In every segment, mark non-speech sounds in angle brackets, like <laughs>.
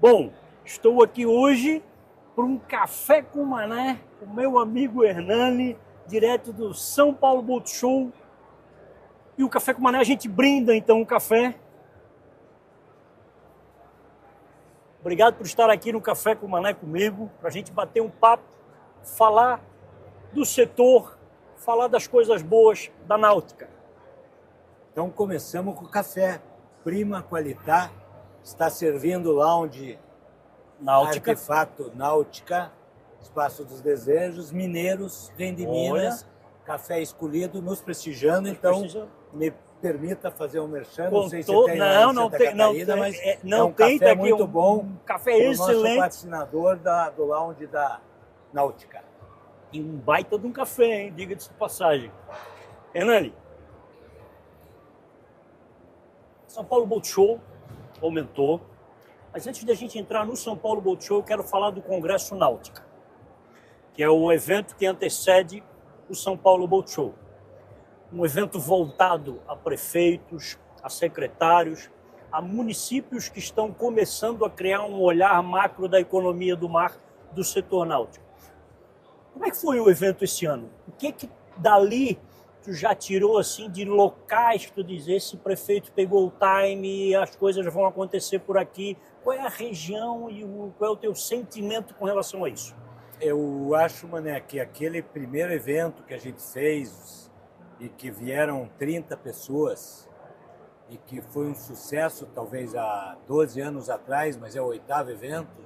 Bom, estou aqui hoje para um café com mané, com meu amigo Hernani, direto do São Paulo Boat Show. E o café com mané a gente brinda então o café. Obrigado por estar aqui no Café com Mané comigo, para a gente bater um papo, falar do setor, falar das coisas boas da náutica. Então começamos com o café, Prima Qualità, está servindo lounge Náutica. Artefato Náutica, Espaço dos Desejos, Mineiros, vem de Olha. Minas, café escolhido, nos prestigiando, então prestigiando. me permita fazer um merchan, Com não sei se tem não, não tem, Catarina, mas é, é não um tem, café tá muito um, bom, um café o nosso excelente patrocinador da, do lounge da Náutica. e um baita de um café, hein? Diga de passagem. Hernani, São Paulo Boat Show aumentou, mas antes da gente entrar no São Paulo Boat Show, eu quero falar do Congresso Náutica, que é o evento que antecede o São Paulo Boat Show. Um evento voltado a prefeitos, a secretários, a municípios que estão começando a criar um olhar macro da economia do mar do setor náutico. Como é que foi o evento esse ano? O que que dali tu já tirou assim de locais tu diz esse prefeito pegou o time, as coisas vão acontecer por aqui? Qual é a região e o, qual é o teu sentimento com relação a isso? Eu acho, Mané, que aquele primeiro evento que a gente fez e que vieram 30 pessoas e que foi um sucesso talvez há 12 anos atrás, mas é o oitavo evento.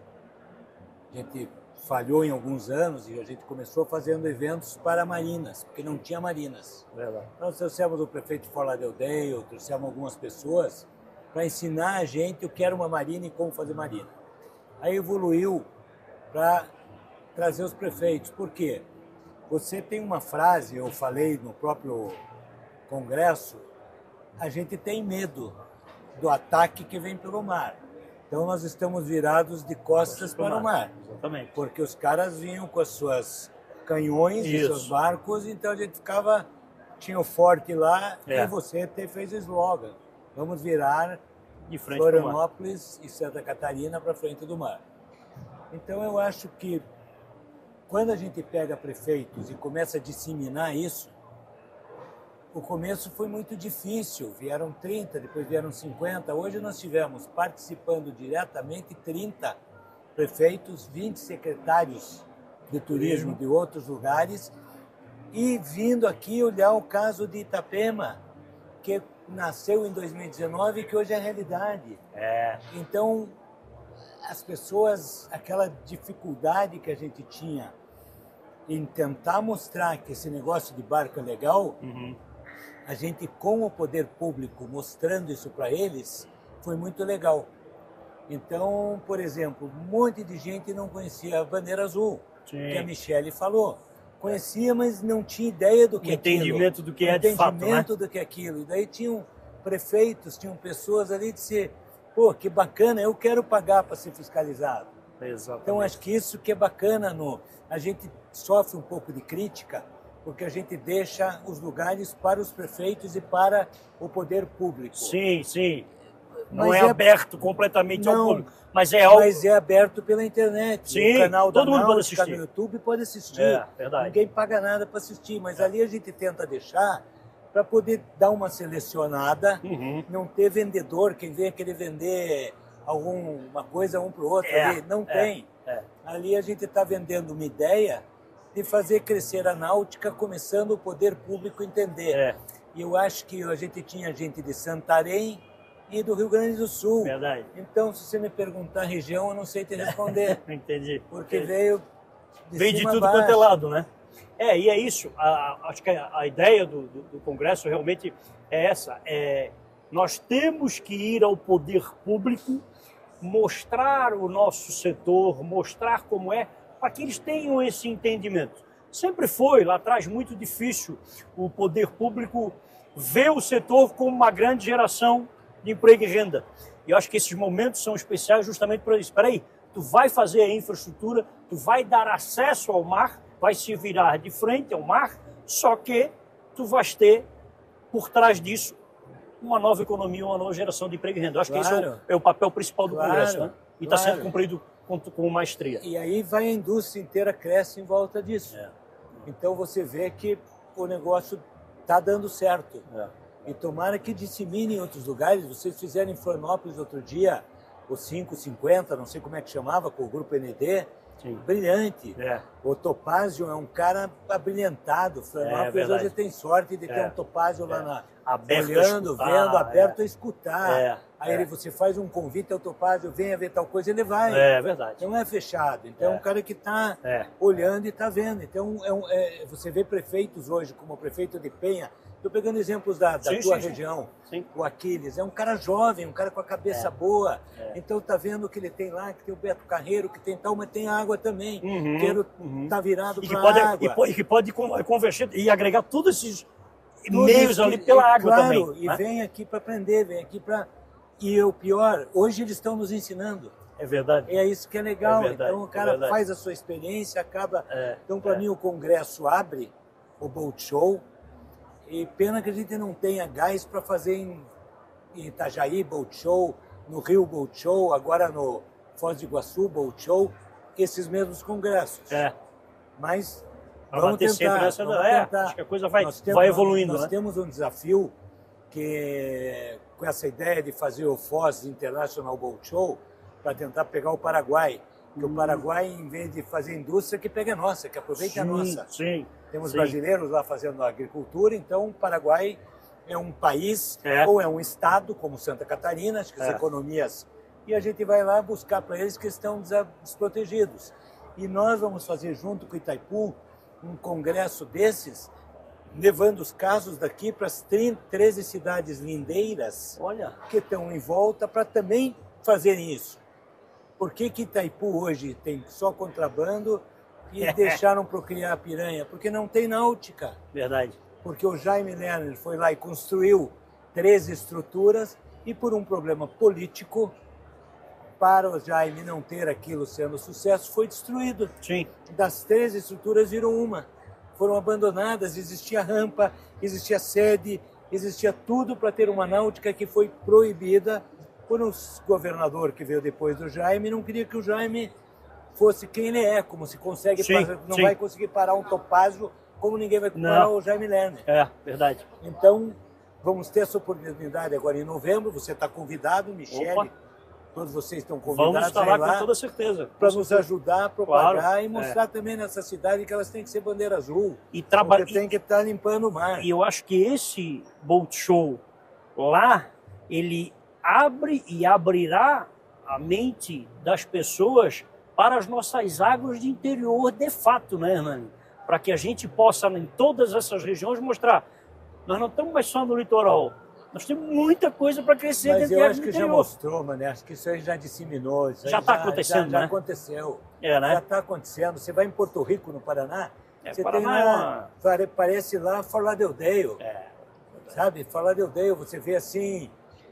A gente falhou em alguns anos e a gente começou fazendo eventos para marinas, porque não tinha marinas. Verdade. Então, Nós trouxemos o prefeito de Fort Lauderdale, trouxemos algumas pessoas para ensinar a gente o que era uma marina e como fazer marina. Aí evoluiu para trazer os prefeitos. Por quê? Você tem uma frase, eu falei no próprio congresso, a gente tem medo do ataque que vem pelo mar. Então nós estamos virados de costas para o mar Exatamente. porque os caras vinham com as suas canhões e Isso. seus barcos, então a gente ficava, tinha o forte lá, É. e você te fez o slogan, vamos virar De frente. Florianópolis e Santa Catarina para frente do mar. Então eu acho que quando a gente pega prefeitos e começa a disseminar isso, o começo foi muito difícil, vieram 30, depois vieram 50, hoje nós tivemos participando diretamente 30 prefeitos, 20 secretários de turismo de outros lugares e vindo aqui olhar o caso de Itapema, que nasceu em 2019 e que hoje é realidade. É, Então, as pessoas, aquela dificuldade que a gente tinha em tentar mostrar que esse negócio de barco é legal, uhum. A gente, com o poder público, mostrando isso para eles, foi muito legal. Então, por exemplo, um monte de gente não conhecia a bandeira azul, Sim. que a Michele falou. Conhecia, mas não tinha ideia do que entendimento aquilo. do que é de fato, né? entendimento do que é aquilo. E daí tinham prefeitos, tinham pessoas ali de ser, pô, que bacana, eu quero pagar para ser fiscalizado. Exatamente. Então acho que isso que é bacana no a gente sofre um pouco de crítica porque a gente deixa os lugares para os prefeitos e para o poder público. Sim, sim. Não é, é- aberto completamente ao Não, público, mas é algo. Mas é aberto pela internet. Sim, o canal todo mundo pode Náutica assistir. no YouTube pode assistir. É, verdade. Ninguém paga nada para assistir, mas ali a gente tenta deixar para poder dar uma selecionada, Uhum. não ter vendedor, quem vem querer vender alguma coisa um para o outro É, ali. Não é, tem. é. Ali a gente está vendendo uma ideia de fazer crescer a náutica, começando o poder público entender. É. E eu acho que a gente tinha gente de Santarém e do Rio Grande do Sul. Verdade. Então, se você me perguntar a região, eu não sei te responder, <laughs> Entendi. porque veio de Vem de tudo quanto é lado, né? É, e é isso. A- acho que a, a ideia do, do- do Congresso realmente é essa. É, nós temos que ir ao poder público, mostrar o nosso setor, mostrar como é, para que eles tenham esse entendimento. Sempre foi, lá atrás, muito difícil o poder público ver o setor como uma grande geração de emprego e renda. E eu acho que esses momentos são especiais justamente para isso. Espera aí, tu vai fazer a infraestrutura, tu vai dar acesso ao mar, vai se virar de frente ao mar, só que tu vais ter por trás disso uma nova economia, uma nova geração de emprego e renda. Eu acho que esse é o, Claro. é o papel principal do Claro. Congresso. Né? e está Claro. sendo cumprido com, com maestria. E aí vai a indústria inteira cresce em volta disso. É. Então você vê que o negócio está dando certo. É. E tomara que dissemine em outros lugares. Vocês fizeram em Florianópolis outro dia, o 550, não sei como é que chamava, com o grupo ND. Sim. Brilhante. É. O Topázio é um cara abrilhantado. Florianópolis verdade. hoje tem sorte de ter É. um Topázio lá É. na, Aberto olhando, escutar, vendo, aberto é. a escutar. É, Aí é. ele, você faz um convite ao Topázio, venha ver tal coisa, ele vai. É verdade. Não é fechado. Então é É. um cara que está É. olhando e está vendo. Então é um- é- você vê prefeitos hoje, como o prefeito de Penha. Estou pegando exemplos da, da Sim, tua sim, região. Sim. O Aquiles é um cara jovem, um cara com a cabeça É. boa. É. Então tá vendo que ele tem lá, que tem o Beto Carreiro, que tem tal, mas tem água também. Uhum, Quero uhum. tá virado para água. e e que pode con- converter e agregar todos esses meios ali pela água claro, também. E né? vem aqui para aprender, vem aqui para. E o pior, hoje eles estão nos ensinando. É verdade. É isso que é legal. É verdade, então o é cara verdade. faz a sua experiência, acaba. É, então, para é. mim, o Congresso abre o Boat Show. E pena que a gente não tenha gás para fazer em, em Itajaí Boat Show, no Rio Boat Show, agora no Foz do Iguaçu Boat Show, esses mesmos congressos. É. Mas Pra vamos sempre tentar, vamos é, tentar. acho que a coisa vai- Nós temos- vai evoluindo, Nós né? temos um desafio que com essa ideia de fazer o Foz International Boat Show para tentar pegar o Paraguai. Que Hum. o Paraguai, em vez de fazer indústria, que pega a nossa, que aproveita a Sim, nossa. Sim. Temos sim. brasileiros lá fazendo agricultura, então o Paraguai é um país É. ou é um estado, como Santa Catarina, acho que as É. economias. E a gente vai lá buscar para eles que estão desprotegidos. E nós vamos fazer junto com o Itaipu um congresso desses, levando os casos daqui para as 13 cidades lindeiras Olha, que estão em volta para também fazerem isso. Por que, que Itaipu hoje tem só contrabando e <laughs> deixaram procriar a piranha? Porque não tem náutica. verdade. Porque o Jaime Lerner foi lá e construiu 13 estruturas e por um problema político, para o Jaime não ter aquilo sendo sucesso, foi destruído. Sim. Das 13 estruturas virou uma. Foram abandonadas, existia rampa, existia sede, existia tudo para ter uma náutica que foi proibida por um governador que veio depois do Jaime, não queria que o Jaime fosse quem ele é, como se consegue, Sim, parar- não sim. vai conseguir parar um topázio, como ninguém vai Não. parar o Jaime Lerner. É, verdade. Então, vamos ter essa oportunidade agora em novembro, você está convidado, Michele, Opa. Todos vocês estão Vamos convidados estar a ir lá lá com toda certeza. para nos ajudar a propagar Claro, e mostrar também nessa cidade que elas têm que ser bandeira azul. E trabalhar. Tem que estar limpando o mar. E eu acho que esse Boat Show lá, ele abre e abrirá a mente das pessoas para as nossas águas de interior de fato, né, Hernani? Para que a gente possa, em todas essas regiões, mostrar. Nós não estamos mais só no litoral. Nós temos muita coisa para crescer Mas dentro eu acho que já interior. mostrou, mano. Acho que isso aí já disseminou. Isso Já tá acontecendo, já, já né? aconteceu. É, Já né? está acontecendo. Você vai em Porto Rico, no Paraná, É, você Paraná tem é uma- pare- parece lá Fort Lauderdale. É. Sabe? Fort Lauderdale, você vê assim,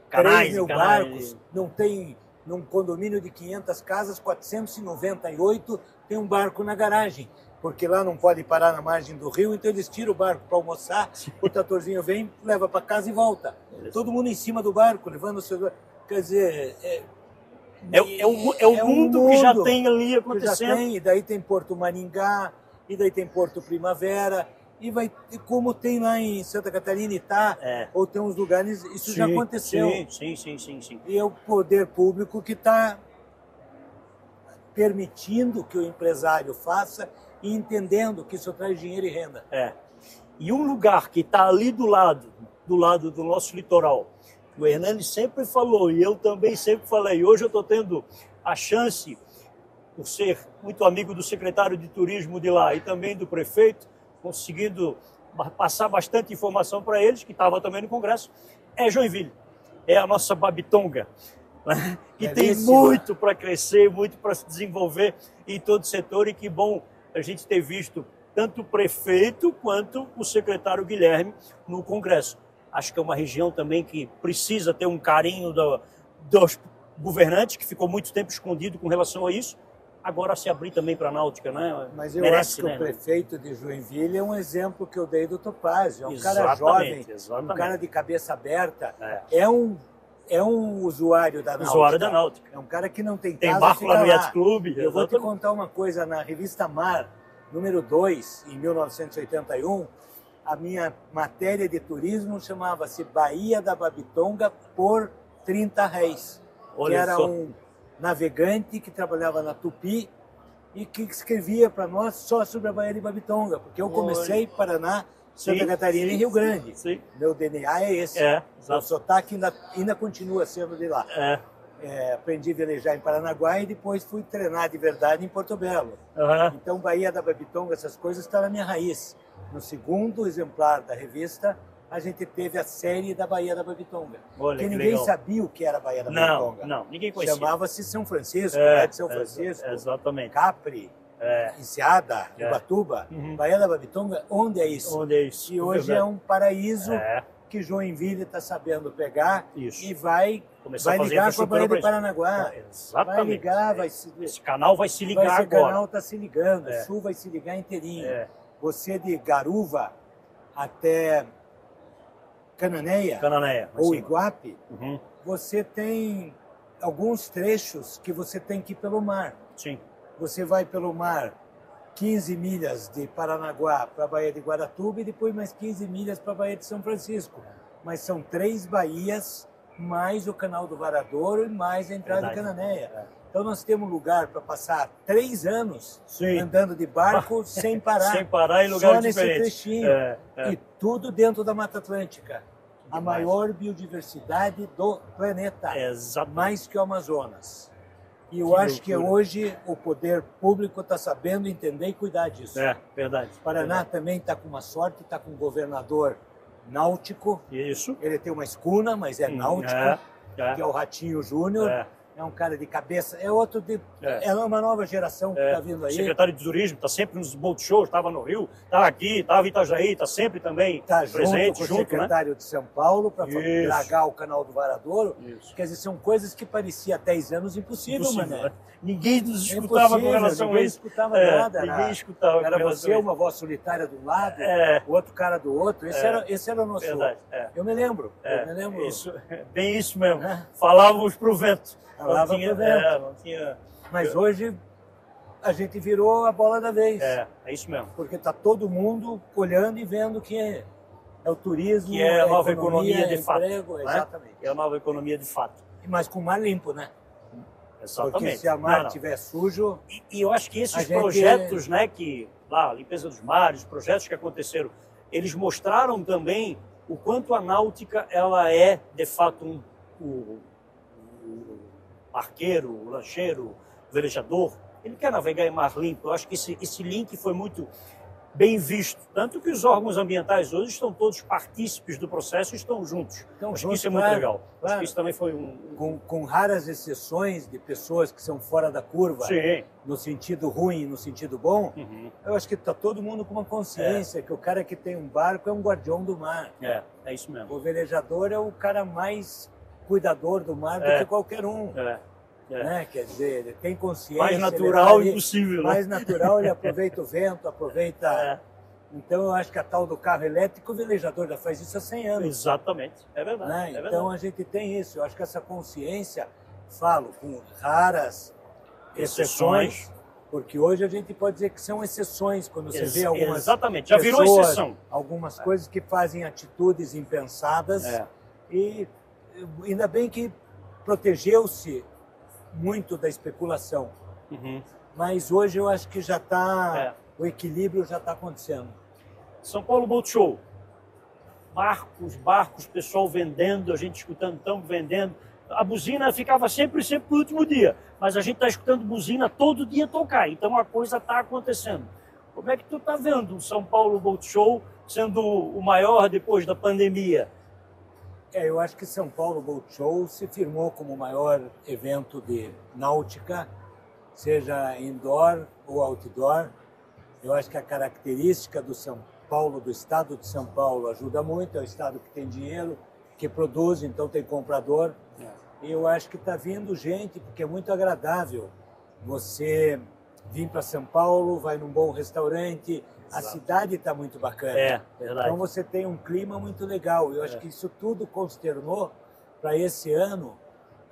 Canais 3 e mil canais. barcos, não tem, num condomínio de 500 casas, 498 tem um barco na garagem. Porque lá não pode parar na margem do rio, então eles tiram o barco para almoçar, o tratorzinho vem, leva para casa e volta. Todo mundo em cima do barco, levando o seu... Quer dizer... É, É, o- é o, é o é um mundo, que já mundo tem ali que já acontecendo. tem, e daí tem Porto Maringá, e daí tem Porto Primavera, e vai como tem lá em Santa Catarina e tá, É. ou tem uns lugares, isso já Sim, aconteceu. Sim, sim, sim, sim, sim. E é o poder público que está permitindo que o empresário faça e entendendo que isso traz dinheiro e renda. É. E um lugar que está ali do lado, do lado do nosso litoral, o Hernani sempre falou, e eu também sempre falei, hoje eu estou tendo a chance, por ser muito amigo do secretário de turismo de lá e também do prefeito, conseguindo passar bastante informação para eles, que estava também no Congresso, é Joinville. É a nossa Babitonga, né? que tem Belíssima. muito para crescer, muito para se desenvolver em todo o setor e que bom a gente ter visto tanto o prefeito quanto o secretário Guilherme no Congresso. Acho que é uma região também que precisa ter um carinho do- dos governantes, que ficou muito tempo escondido com relação a isso. Agora se abrir também para a náutica, né? Mas eu Merece, acho que né? o prefeito de Joinville é um exemplo que eu dei do Topázio. É um cara Exatamente, jovem, exatamente. um cara de cabeça aberta. É. É um é um usuário da Náutica. Usuário da Náutica. É um cara que não tem Tem casa, barco lá no Yacht Club. Eu vou te contar uma coisa, na revista Mar, número 2, em 1981, a minha matéria de turismo chamava-se Bahia da Babitonga por 30 réis. que Olha era só. um navegante que trabalhava na Tupi e que escrevia para nós só sobre a Baía de Babitonga, porque eu Olha. comecei em Paraná, Santa Sim, Catarina sim, e Rio Grande. Sim. Meu DNA é esse. É, sotaque ainda, ainda continua sendo de lá. É. É, aprendi a velejar em Paranaguá e depois fui treinar de verdade em Porto Belo. Aham. Então, Bahia da Babitonga, essas coisas estão na minha raiz. No segundo exemplar da revista, a gente teve a série da Bahia da Babitonga. Olha que que ninguém legal. sabia o que era a Bahia da Não, Babitonga. não, ninguém conhecia. Chamava-se São Francisco, É, Praia de São exa- Francisco, Exatamente. Capri, É. Enseada, É. Ubatuba. Uhum. Bahia da Babitonga, onde é isso? Onde é isso? E hoje é um paraíso É, que Joinville está sabendo pegar Isso. e vai, Começar vai a fazer ligar com a Bahia. Paranaguá. Ah, Exatamente. Vai ligar, vai se, Esse canal vai se ligar vai agora. canal está se ligando, É. o sul vai se ligar inteirinho. É. Você de Garuva até Cananéia Cananéia. ou. Iguape, Uhum. você tem alguns trechos que você tem que ir pelo mar. Sim. Você vai pelo mar 15 milhas de Paranaguá para a Baía de Guaratuba e depois mais 15 milhas para a Baía de São Francisco. Mas são três baías, mais o Canal do Varadouro e mais a entrada de Verdade. Cananéia. É. Então nós temos lugar para passar três anos Sim. andando de barco <laughs> sem parar. Sem parar em Só lugares nesse diferentes. trechinho. É, é. E tudo dentro da Mata Atlântica. A maior biodiversidade do planeta Exatamente. mais que o Amazonas. E eu Que acho que loucura. hoje o poder público está sabendo entender e cuidar disso. É, verdade. O Paraná também está com uma sorte, está com um governador náutico. Isso. Ele tem uma escuna, mas é náutico, É, é, que é o Ratinho Júnior. é. É um cara de cabeça, é outro de. É. É, uma nova geração que É, está vindo aí. secretário de Turismo, está sempre nos boat shows, estava no Rio, está aqui, estava em Itajaí, está sempre também Está junto presente, com o junto, né? secretário de São Paulo para dragar o canal do Varadouro. Isso. Quer dizer, são coisas que parecia há 10 anos impossível, Impossível, mané. né? Ninguém nos É escutava com impossível, relação a ninguém isso. escutava É, nada. Ninguém Era, escutava com era você, a uma voz solitária de um lado, É. o outro cara do outro. Esse, É. era, esse era o nosso. Verdade, é. Eu me lembro. É, eu me lembro. Isso, <laughs> bem isso mesmo. É. Falávamos pro vento. Falava não tinha. É, não tinha. Mas hoje a gente virou a bola da vez. É, é isso mesmo. Porque está todo mundo olhando e vendo que é, é o turismo, Que é a nova economia, economia de fato. emprego, né? exatamente. É a nova economia de fato. Mas com mar limpo, né? Exatamente. Porque se a mar estiver sujo, E, e eu acho que esses gente- projetos, né, que lá, a limpeza dos mares, os projetos que aconteceram, eles mostraram também o quanto a náutica ela é de fato um, o, o barqueiro, o lancheiro, o velejador. Ele quer navegar em mar limpo. Eu acho que esse, esse link foi muito bem visto, tanto que os órgãos ambientais hoje estão todos partícipes do processo e estão juntos. Estão acho juntos, que isso é muito claro, legal. Acho claro. que isso também foi um, com, com raras exceções de pessoas que são fora da curva, sim. no sentido ruim, no sentido bom, Uhum. eu acho que está todo mundo com uma consciência que o cara que tem um barco é um guardião do mar. É, é isso mesmo. O velejador é o cara mais cuidador do mar do É. que qualquer um. É, é. Né? Quer dizer, ele tem consciência. Mais ele natural ali- impossível, né? Mais natural, ele aproveita o vento, aproveita. <laughs> É. Então, eu acho que a tal do carro elétrico, o velejador já faz isso há 100 anos. Exatamente, é verdade. né? é Então, verdade. a gente tem isso. Eu acho que essa consciência, falo, com raras exceções, Exceções. porque hoje a gente pode dizer que são exceções quando você Ex- vê algumas Exatamente, já virou pessoas, exceção. algumas coisas que fazem atitudes impensadas É. e ainda bem que protegeu-se muito da especulação. Uhum. Mas hoje eu acho que já está, É. o equilíbrio já está acontecendo. São Paulo Boat Show. Barcos, barcos, pessoal vendendo, a gente escutando, estamos vendendo. A buzina ficava sempre, sempre no último dia, mas a gente está escutando buzina todo dia tocar, então a coisa está acontecendo. Como é que tu está vendo o São Paulo Boat Show sendo o maior depois da pandemia? É, eu acho que São Paulo Boat Show se firmou como o maior evento de náutica, seja indoor ou outdoor. Eu acho que a característica do São Paulo, do estado de São Paulo, ajuda muito. É o estado que tem dinheiro, que produz, então tem comprador. E eu acho que está vindo gente, porque é muito agradável você vir para São Paulo, vai num bom restaurante, a cidade está muito bacana. É, verdade. Então você tem um clima muito legal. Eu acho É. que isso tudo consternou para esse ano,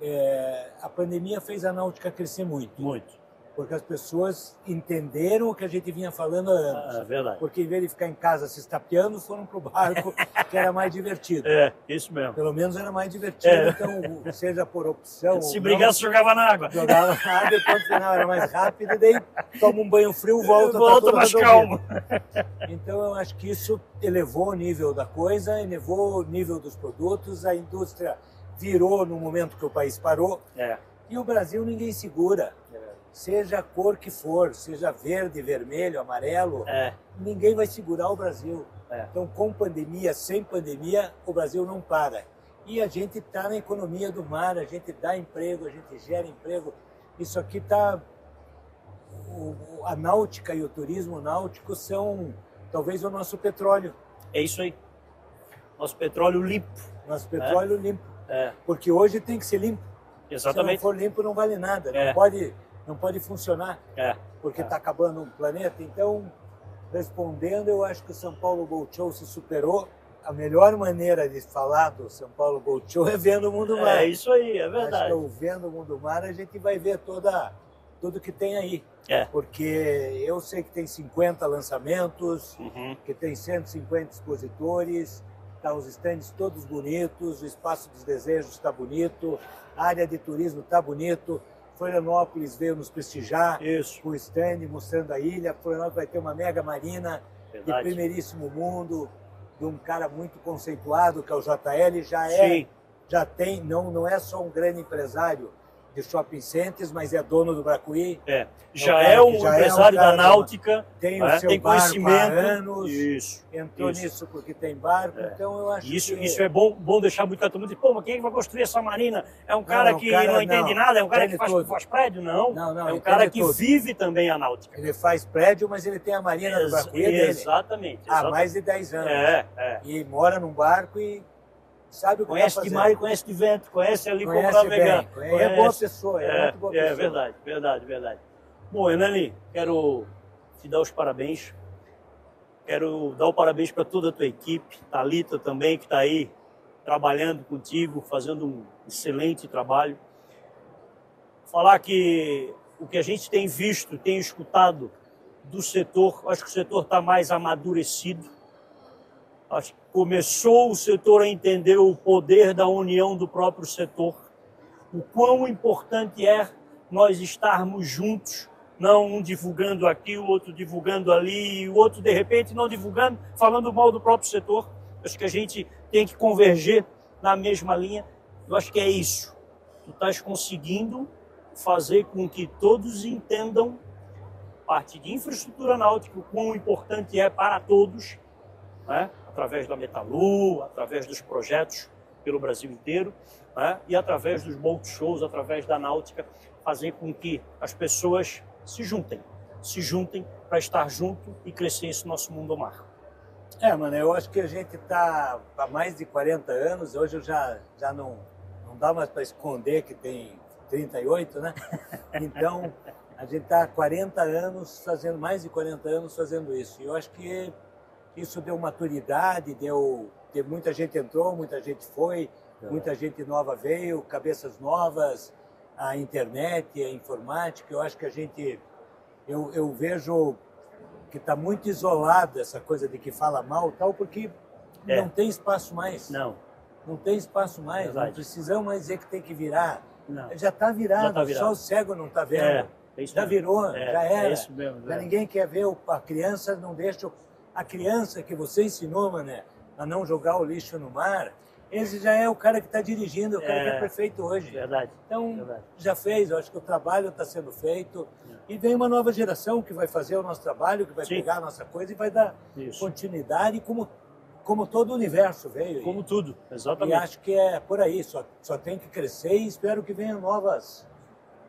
é, a pandemia fez a náutica crescer muito. Muito. Porque as pessoas entenderam o que a gente vinha falando há anos. É verdade. Porque em vez de ficar em casa se estapeando, foram para o barco, <laughs> que era mais divertido. É, isso mesmo. Pelo menos era mais divertido, É. então, seja por opção. Se brigasse, jogava na água. jogava na água e quando final era mais rápido, daí toma um banho frio, <laughs> volta, tá Volta tudo mais calmo. <laughs> Então eu acho que isso elevou o nível da coisa, elevou o nível dos produtos, a indústria virou no momento que o país parou. É. E o Brasil ninguém segura. Seja a cor que for, seja verde, vermelho, amarelo, É. ninguém vai segurar o Brasil. É. Então, com pandemia, sem pandemia, o Brasil não para. E a gente está na economia do mar, a gente dá emprego, a gente gera emprego. Isso aqui está. A náutica e o turismo náutico são talvez o nosso petróleo, É isso aí. Nosso petróleo limpo. nosso petróleo limpo. É. Porque hoje tem que ser limpo. Se não Exatamente. for limpo, não vale nada, É. não, pode, não pode funcionar. É. porque está acabando o planeta. Então, respondendo, eu acho que o São Paulo Boat Show se superou. A melhor maneira de falar do São Paulo Boat Show é vendo o Mundo Mar. É isso aí, é Acho que verdade. eu vendo o Mundo Mar, a gente vai ver toda, tudo que tem aí. É. Porque eu sei que tem 50 lançamentos, Uhum. que tem 150 expositores, tá, os estandes todos bonitos, o Espaço dos Desejos está bonito, a área de turismo está bonito, Florianópolis veio nos prestigiar Isso. com o stand mostrando a ilha, Florianópolis vai ter uma mega marina de Verdade. primeiríssimo mundo, de um cara muito conceituado, que é o JL, já é, Sim. já tem, não, não é só um grande empresário de shopping centers, mas é dono do Bracuí, É. o Já cara é o já é um empresário cara da náutica, tem né? o seu tem barco há conhecimento. anos, Isso. entrou Isso. nisso porque tem barco, É. então eu acho Isso, que... isso é bom, bom deixar muito. Todo mundo diz, pô, mas quem é que vai construir essa marina? É um cara Não, o que cara não entende não. nada? É um cara que faz, tudo. faz prédio? Não. Não, não, é um cara que tudo. vive também a náutica. Ele faz prédio, mas ele tem a marina do Ex- Bracuí é dele exatamente. há exatamente. mais de 10 anos. É, é. E mora num barco e sabe o que Conhece de mar e conhece de vento, conhece ali como Conhece navegar. bem, conhece- é boa pessoa, é muito boa é pessoa. verdade, verdade, verdade. Bom, Enani, quero te dar os parabéns. Quero dar o parabéns para toda a tua equipe, Talita também, que está aí trabalhando contigo, fazendo um excelente trabalho. Falar que o que a gente tem visto, tem escutado do setor, acho que o setor está mais amadurecido. Acho que começou o setor a entender o poder da união do próprio setor, o quão importante é nós estarmos juntos, não um divulgando aqui, o outro divulgando ali, e o outro de repente não divulgando, falando mal do próprio setor. Acho que a gente tem que converger na mesma linha. Eu acho que é isso. Tu estás conseguindo fazer com que todos entendam parte de infraestrutura náutica, o quão importante é para todos, né? Através da Metalu, através dos projetos pelo Brasil inteiro, né? e através dos boat shows, através da náutica, fazer com que as pessoas se juntem, se juntem para estar junto e crescer esse nosso mundo ao mar. É, mano, eu acho que a gente está há mais de 40 anos, hoje eu já, já não, não dá mais para esconder que tem 38, né? <laughs> Então, a gente está há 40 anos fazendo, mais de 40 anos fazendo isso. E eu acho que isso deu maturidade, deu, deu muita gente entrou, muita gente foi, muita gente nova veio, cabeças novas, a internet, a informática. Eu acho que a gente, eu, eu vejo que está muito isolada essa coisa de que fala mal tal, porque É. não tem espaço mais. Não, Não tem espaço mais. Verdade. Não precisamos mais dizer que tem que virar. não. Já está virado, Já tá virado. só o cego não está vendo. É, é já virou, É, já era. É isso mesmo. Já é. ninguém quer ver o- a criança, não deixa. o- A criança que você ensinou, mané, a não jogar o lixo no mar, esse já é o cara que está dirigindo, o cara É. que é prefeito hoje. Verdade. Então, Verdade. já fez, eu acho que o trabalho está sendo feito. E vem uma nova geração que vai fazer o nosso trabalho, que vai Sim. pegar a nossa coisa e vai dar Isso. continuidade, como, como todo o universo veio. Como tudo, E exatamente. acho que é por aí, só, só tem que crescer e espero que venham novas,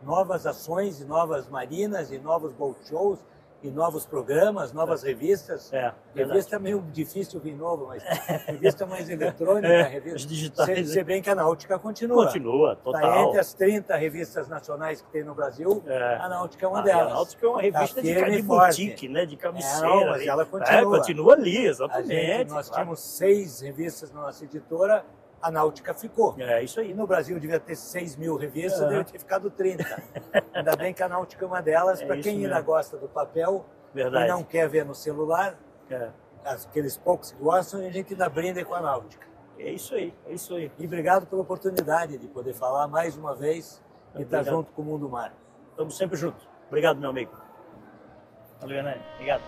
novas ações e novas marinas e novos boat shows e novos programas, novas revistas. É. Revista é meio difícil vir novo, mas revista mais eletrônica, <laughs> É, revista. digitais, Se, se bem que a Náutica continua. Continua, Tá total. entre as 30 revistas nacionais que tem no Brasil, É. a Náutica é uma Ah, delas. A Náutica é uma revista Tá de, de boutique, né? De cabeceira. É, não, mas ela É, continua. continua ali, exatamente. gente, nós claro. tínhamos seis revistas na nossa editora, a náutica ficou. É isso aí. No Brasil devia ter 6 mil revistas, uhum. devia ter ficado 30. Ainda bem que a náutica é uma delas. É Para quem mesmo. ainda gosta do papel Verdade. e não quer ver no celular, é. aqueles poucos que gostam, a gente ainda brinda com a náutica. É isso aí, é isso aí. E obrigado pela oportunidade de poder falar mais uma vez e estar tá junto com o Mundo Mar. Estamos sempre juntos. Obrigado, meu amigo. Valeu, Hernani. Obrigado.